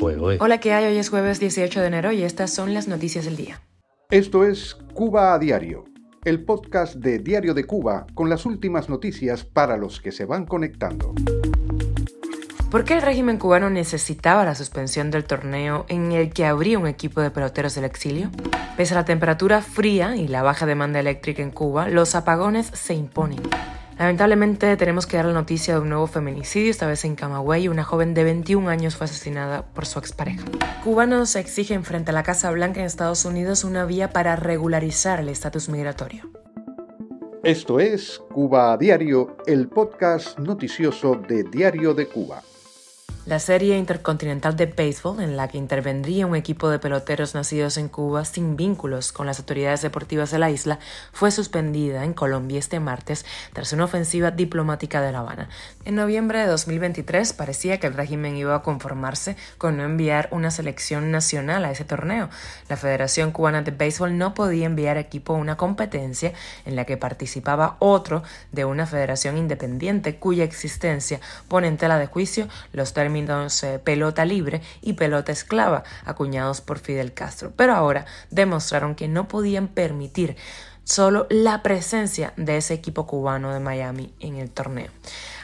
Hola, ¿qué hay? Hoy es jueves 18 de enero y estas son las noticias del día. Esto es Cuba a Diario, el podcast de Diario de Cuba con las últimas noticias para los que se van conectando. ¿Por qué el régimen cubano necesitaba la suspensión del torneo en el que habría un equipo de peloteros del exilio? Pese a la temperatura fría y la baja demanda eléctrica en Cuba, los apagones se imponen. Lamentablemente tenemos que dar la noticia de un nuevo feminicidio, esta vez en Camagüey. Una joven de 21 años fue asesinada por su expareja. Cubanos exigen frente a la Casa Blanca en Estados Unidos una vía para regularizar el estatus migratorio. Esto es Cuba a Diario, el podcast noticioso de Diario de Cuba. La serie intercontinental de béisbol, en la que intervendría un equipo de peloteros nacidos en Cuba sin vínculos con las autoridades deportivas de la isla, fue suspendida en Colombia este martes tras una ofensiva diplomática de La Habana. En noviembre de 2023 parecía que el régimen iba a conformarse con no enviar una selección nacional a ese torneo. La Federación Cubana de Béisbol no podía enviar equipo a una competencia en la que participaba otro de una federación independiente cuya existencia pone en tela de juicio los términos pelota libre y pelota esclava, acuñados por Fidel Castro. Pero ahora demostraron que no podían permitir solo la presencia de ese equipo cubano de Miami en el torneo.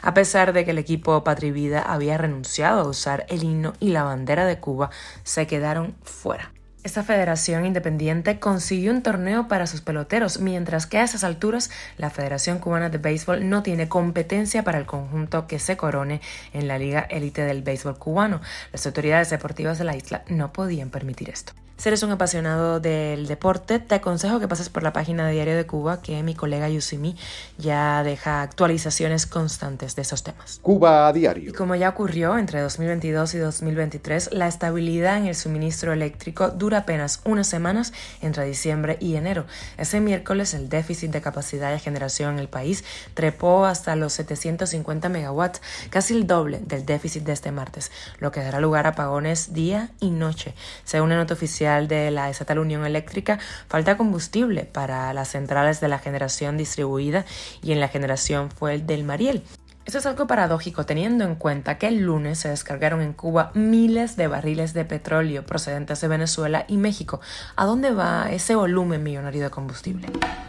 A pesar de que el equipo Patrivida había renunciado a usar el himno y la bandera de Cuba, se quedaron fuera. Esta federación independiente consiguió un torneo para sus peloteros, mientras que a esas alturas la Federación Cubana de Béisbol no tiene competencia para el conjunto que se corone en la Liga Élite del Béisbol cubano. Las autoridades deportivas de la isla no podían permitir esto. Si eres un apasionado del deporte, te aconsejo que pases por la página de Diario de Cuba, que mi colega Yusimi ya deja actualizaciones constantes de esos temas. Cuba a diario. Y como ya ocurrió entre 2022 y 2023, la estabilidad en el suministro eléctrico dura apenas unas semanas entre diciembre y enero. Ese miércoles el déficit de capacidad de generación en el país trepó hasta los 750 megawatts, casi el doble del déficit de este martes, lo que dará lugar a apagones día y noche. Según la nota oficial, de la Estatal Unión Eléctrica, falta combustible para las centrales de la generación distribuida y en la generación fue el del Mariel. Esto es algo paradójico teniendo en cuenta que el lunes se descargaron en Cuba miles de barriles de petróleo procedentes de Venezuela y México. ¿A dónde va ese volumen millonario de combustible?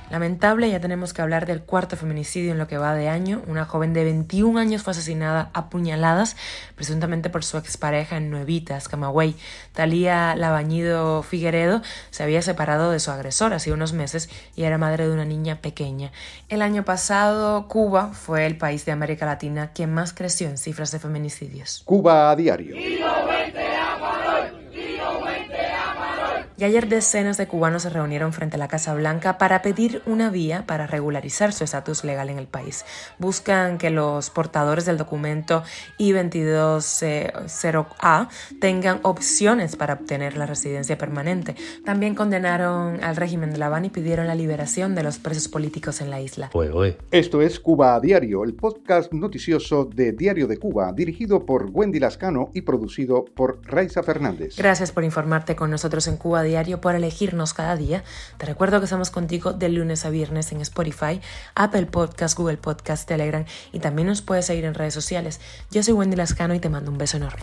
Lamentable, ya tenemos que hablar del cuarto feminicidio en lo que va de año. Una joven de 21 años fue asesinada a puñaladas, presuntamente por su expareja en Nuevitas, Camagüey. Talía Labañido Figueredo se había separado de su agresor hace unos meses y era madre de una niña pequeña. El año pasado, Cuba fue el país de América Latina que más creció en cifras de feminicidios. Cuba a diario. Y ayer decenas de cubanos se reunieron frente a la Casa Blanca para pedir una vía para regularizar su estatus legal en el país. Buscan que los portadores del documento I-220A tengan opciones para obtener la residencia permanente. También condenaron al régimen de La Habana y pidieron la liberación de los presos políticos en la isla. Esto es Cuba a Diario, el podcast noticioso de Diario de Cuba, dirigido por Wendy Lascano y producido por Raiza Fernández. Gracias por informarte con nosotros en Cuba diario por elegirnos cada día. Te recuerdo que estamos contigo de lunes a viernes en Spotify, Apple Podcast, Google Podcast, Telegram y también nos puedes seguir en redes sociales. Yo soy Wendy Lascano y te mando un beso enorme.